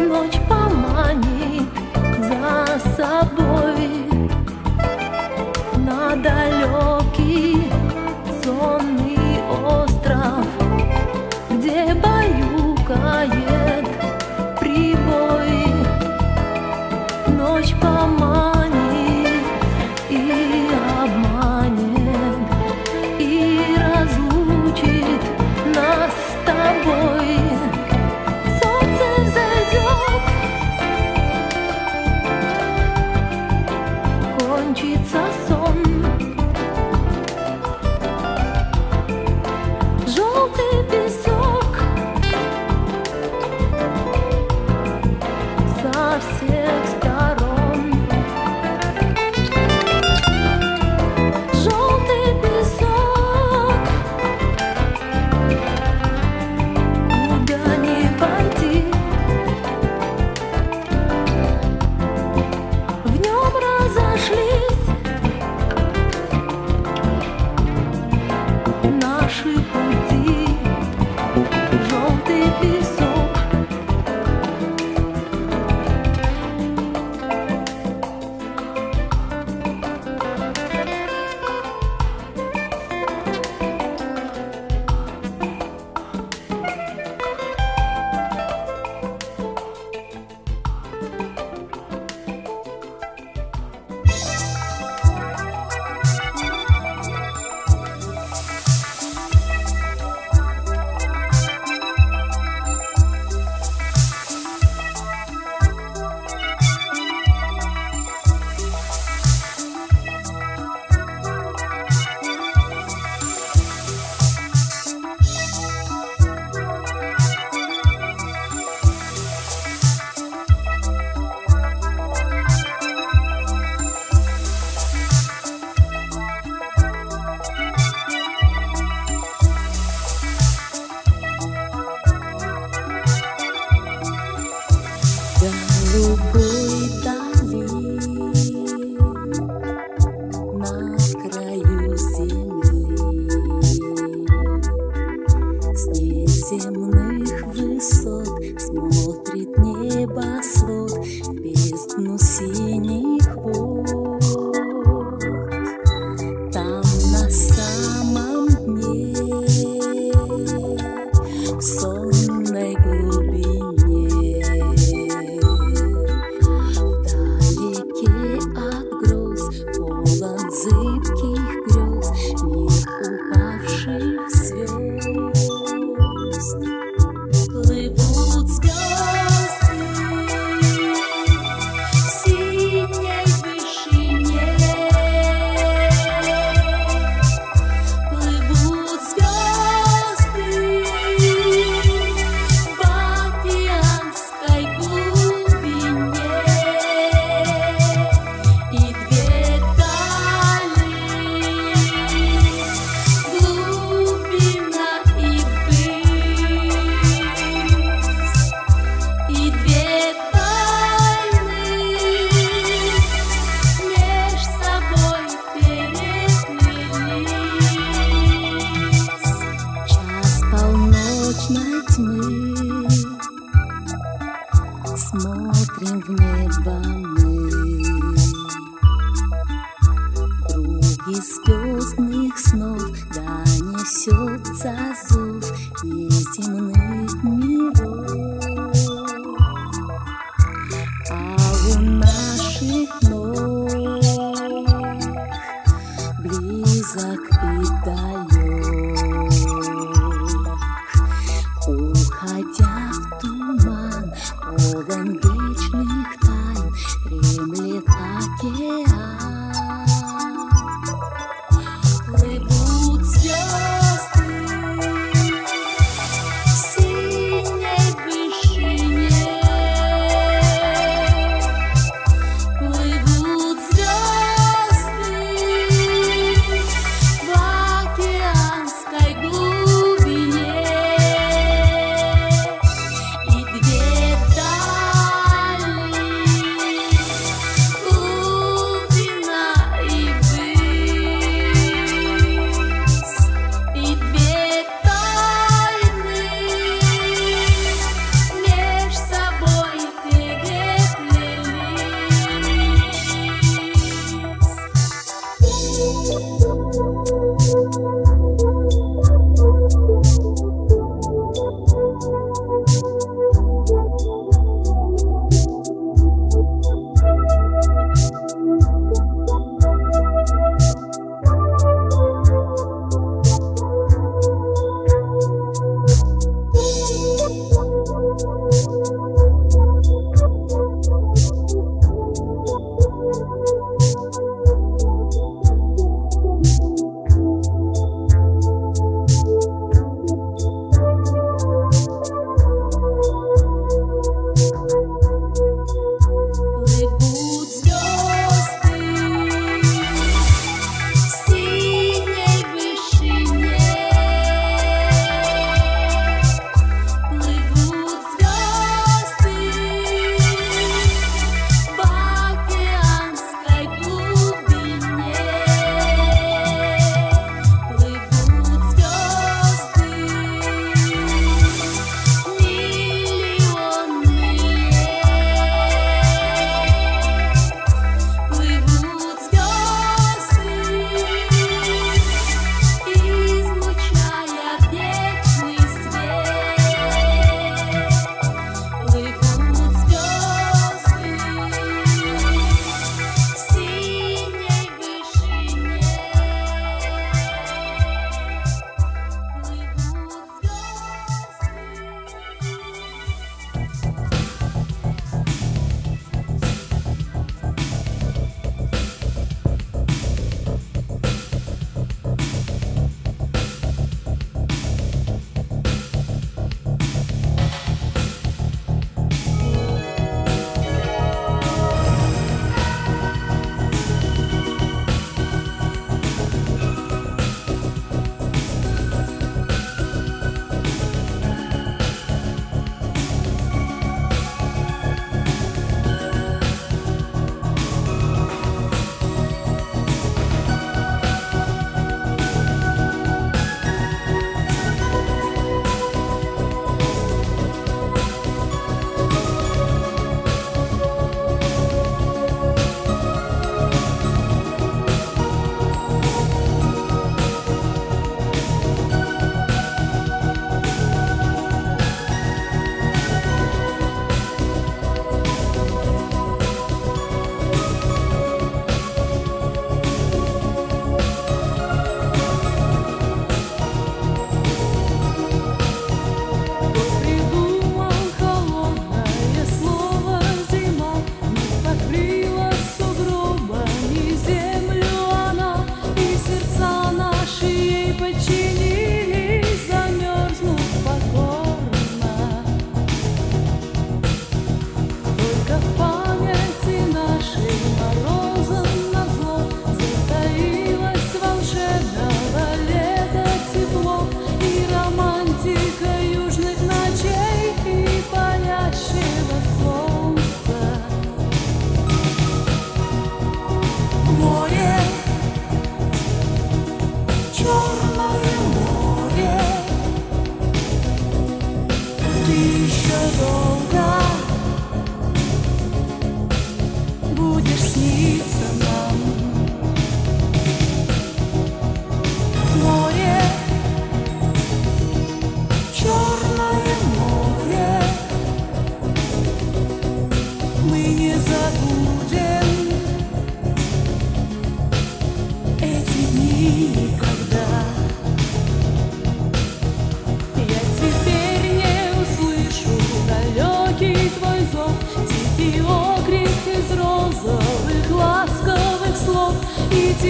ночь поманит за собой. much my.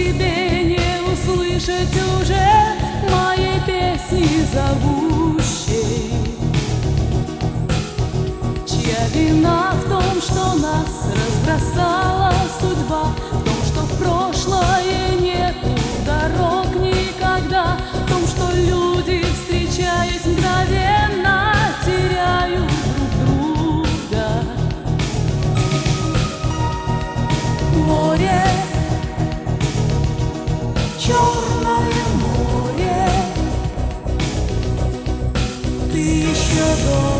тебе не услышать уже моей песни зовущей. Чья вина в том, что нас разбросала судьба, в том, что в прошлое нету дорог никогда, в том, что люди you're going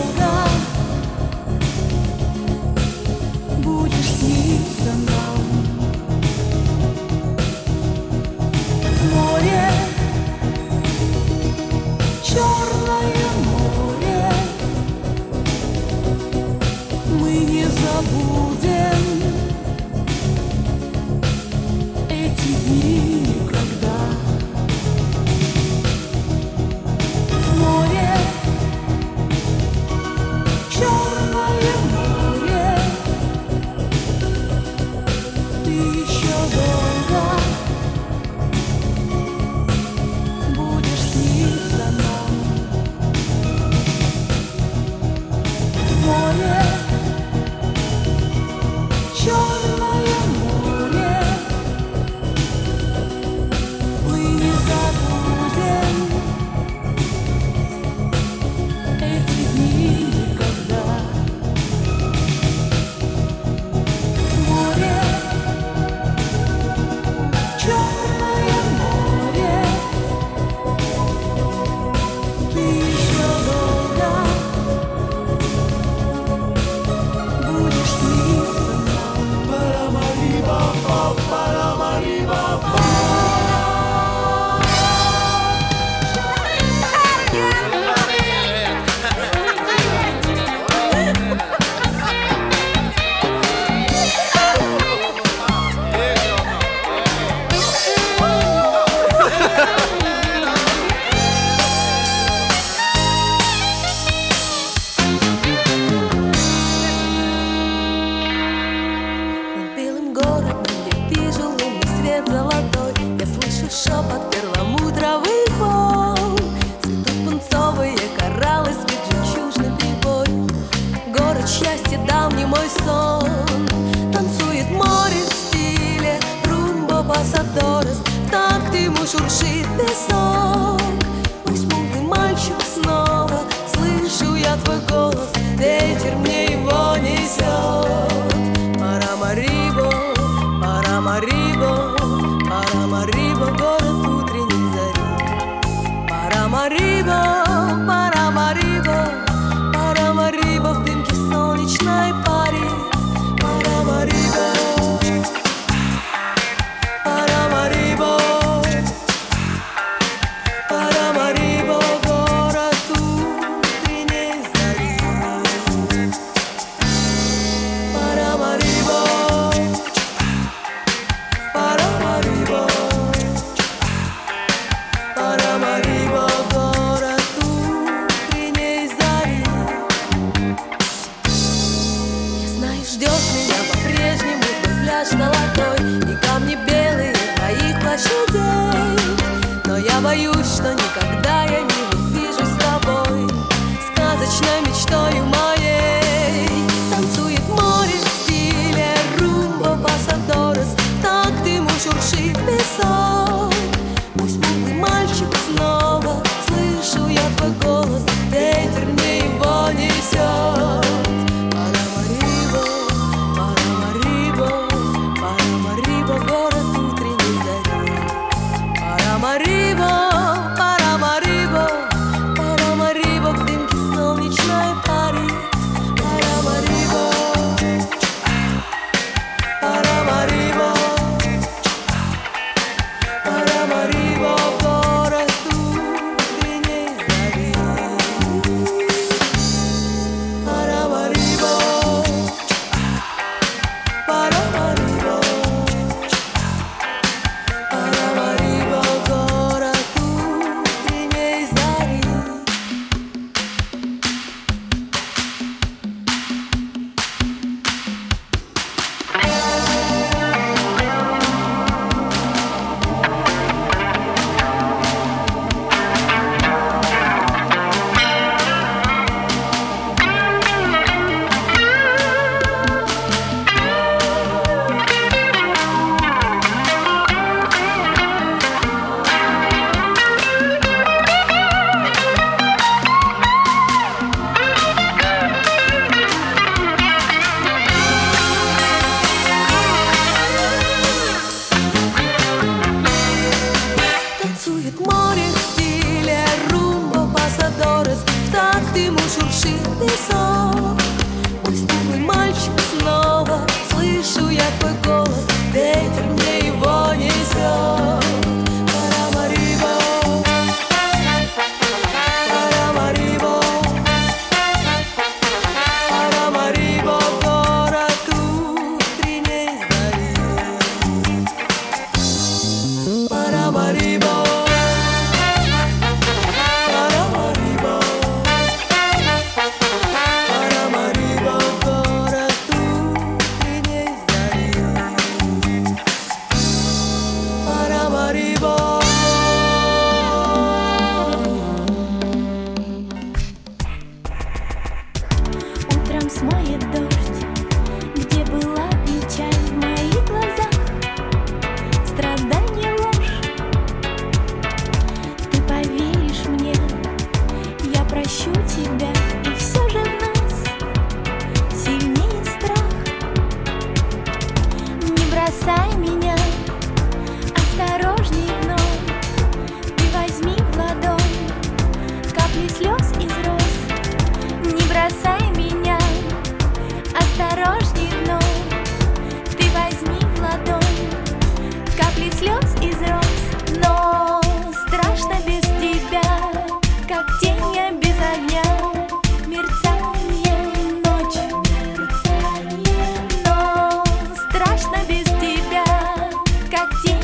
Как тень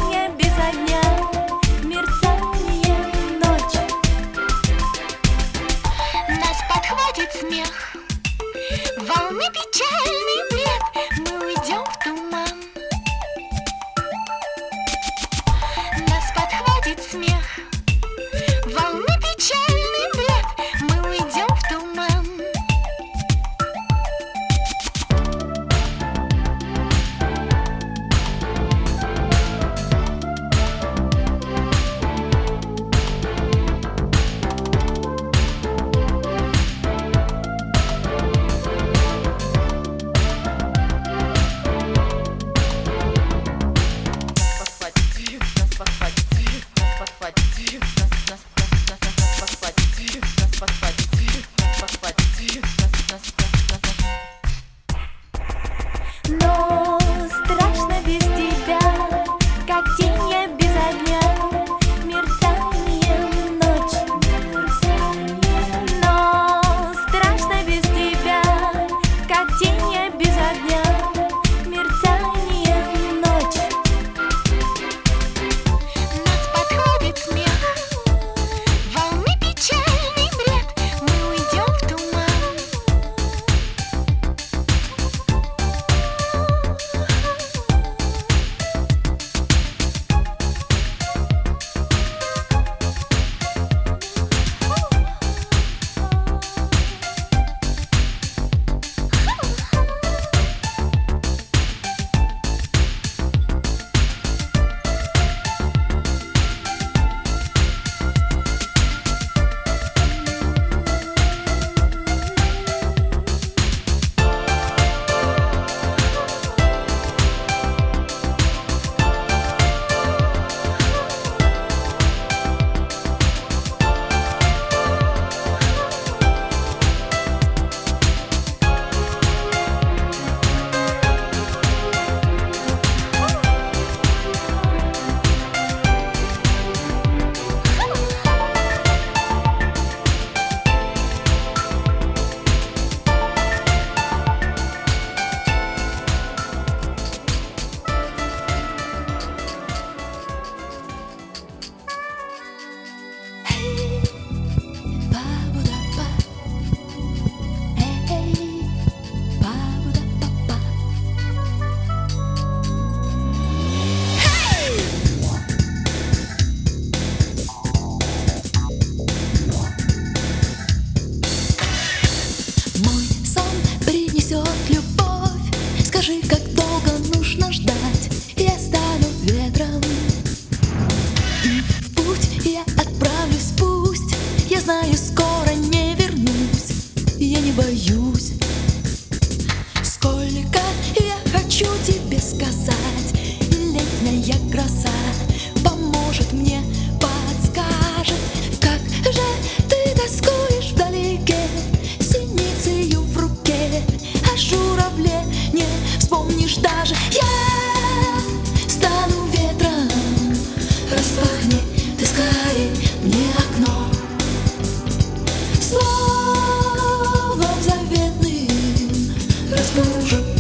嗯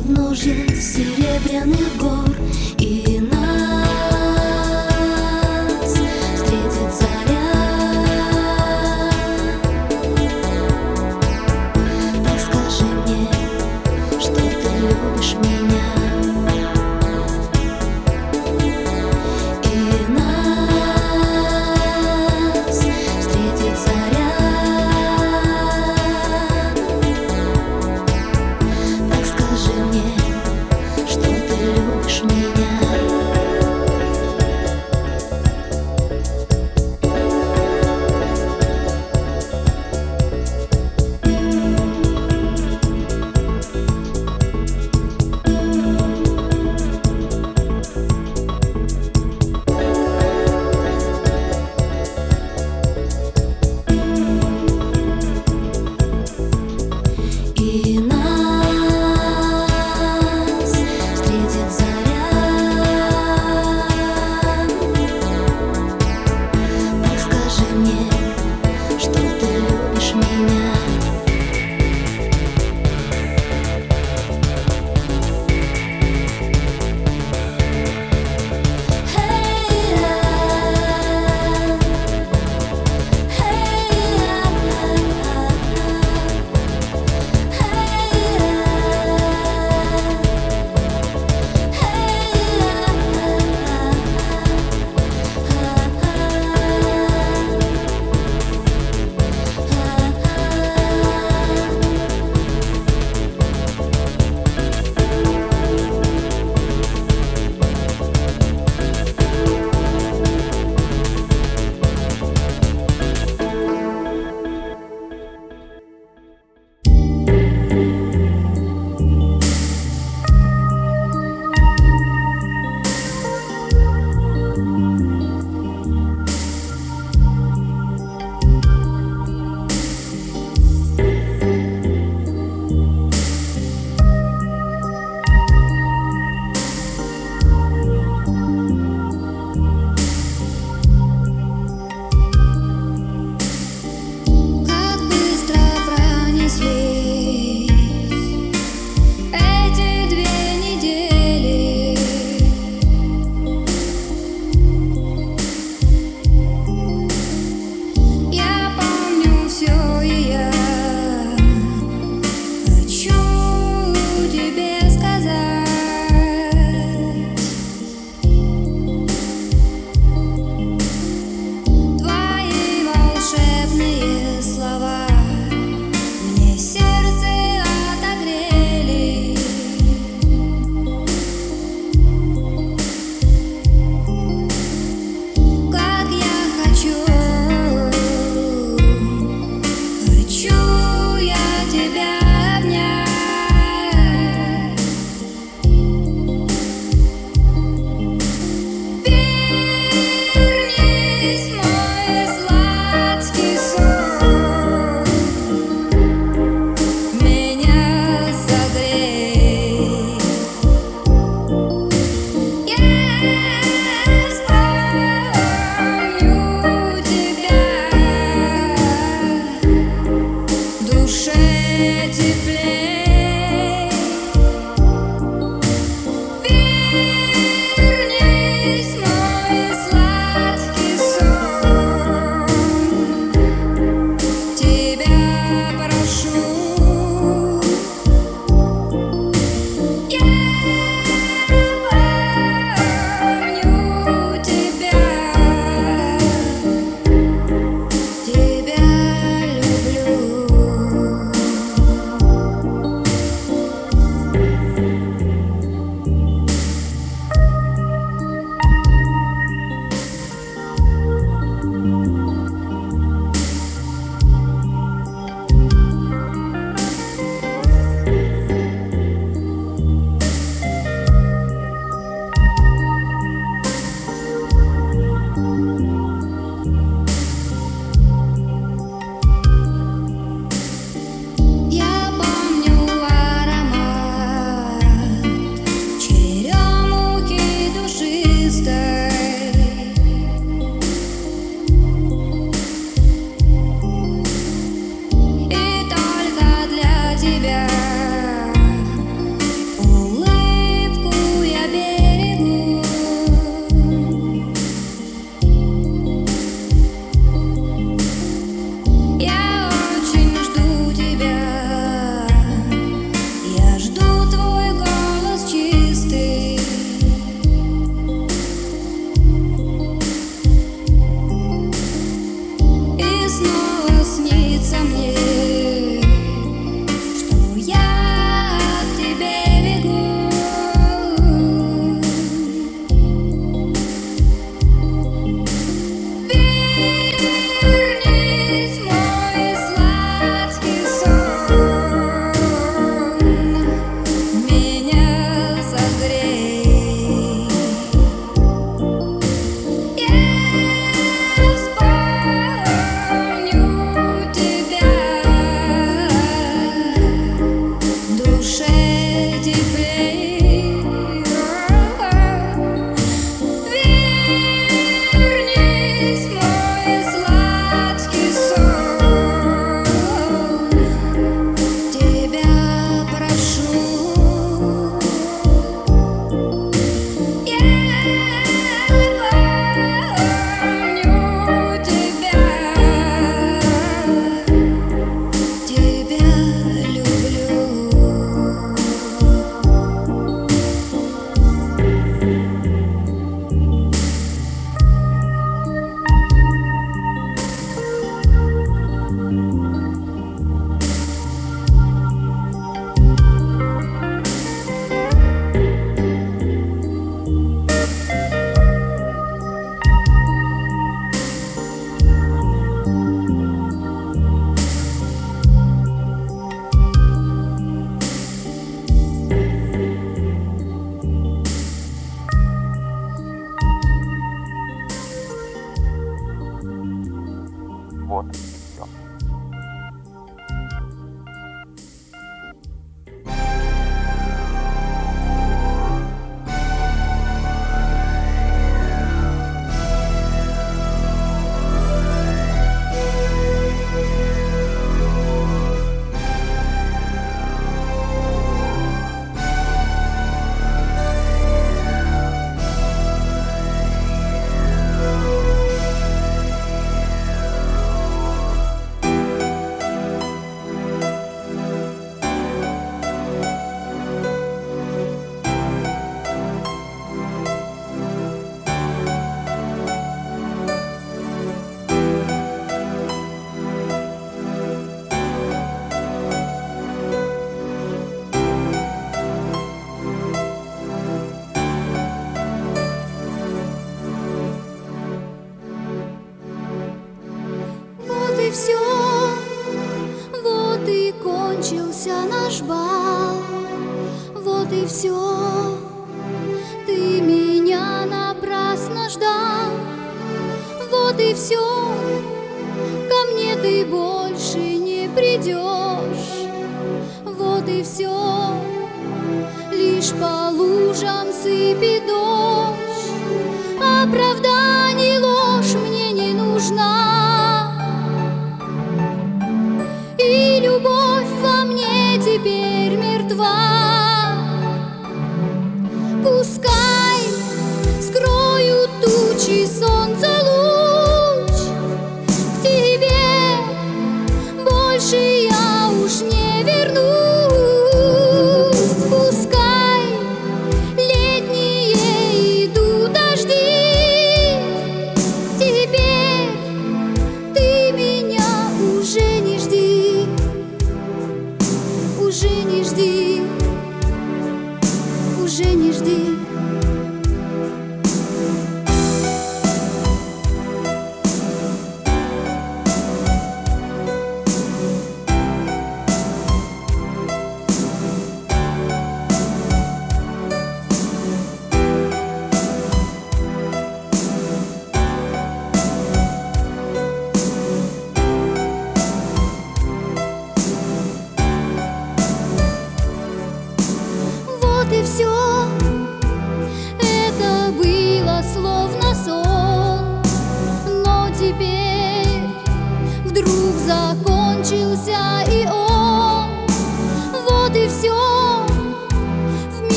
У подножья серебряных гор